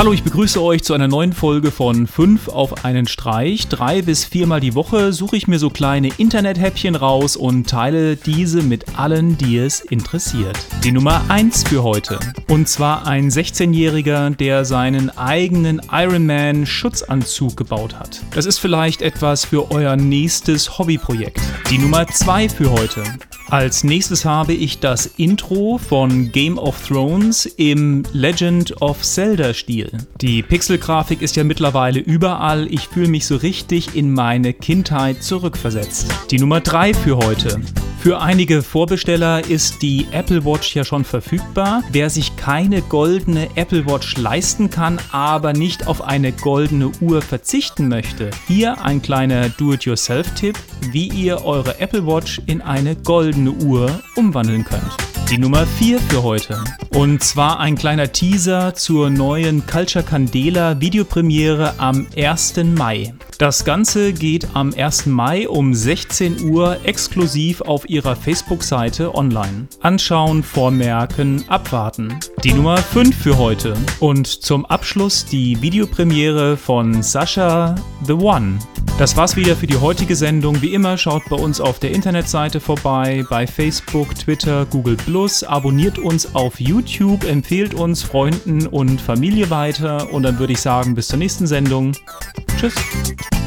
Hallo, ich begrüße euch zu einer neuen Folge von 5 auf einen Streich. Drei bis viermal die Woche suche ich mir so kleine Internet-Häppchen raus und teile diese mit allen, die es interessiert. Die Nummer 1 für heute. Und zwar ein 16-Jähriger, der seinen eigenen Ironman Schutzanzug gebaut hat. Das ist vielleicht etwas für euer nächstes Hobbyprojekt. Die Nummer 2 für heute. Als nächstes habe ich das Intro von Game of Thrones im Legend of Zelda Stil. Die Pixelgrafik ist ja mittlerweile überall. Ich fühle mich so richtig in meine Kindheit zurückversetzt. Die Nummer 3 für heute. Für einige Vorbesteller ist die Apple Watch ja schon verfügbar. Wer sich keine goldene Apple Watch leisten kann, aber nicht auf eine goldene Uhr verzichten möchte, hier ein kleiner Do-it-yourself-Tipp, wie ihr eure Apple Watch in eine goldene Uhr umwandeln könnt die Nummer 4 für heute. Und zwar ein kleiner Teaser zur neuen Culture Candela Videopremiere am 1. Mai. Das Ganze geht am 1. Mai um 16 Uhr exklusiv auf ihrer Facebook-Seite online. Anschauen, vormerken, abwarten. Die Nummer 5 für heute. Und zum Abschluss die Videopremiere von Sascha The One. Das war's wieder für die heutige Sendung. Wie immer schaut bei uns auf der Internetseite vorbei, bei Facebook, Twitter, Google Plus, abonniert uns auf YouTube, empfehlt uns Freunden und Familie weiter und dann würde ich sagen, bis zur nächsten Sendung. Tschüss.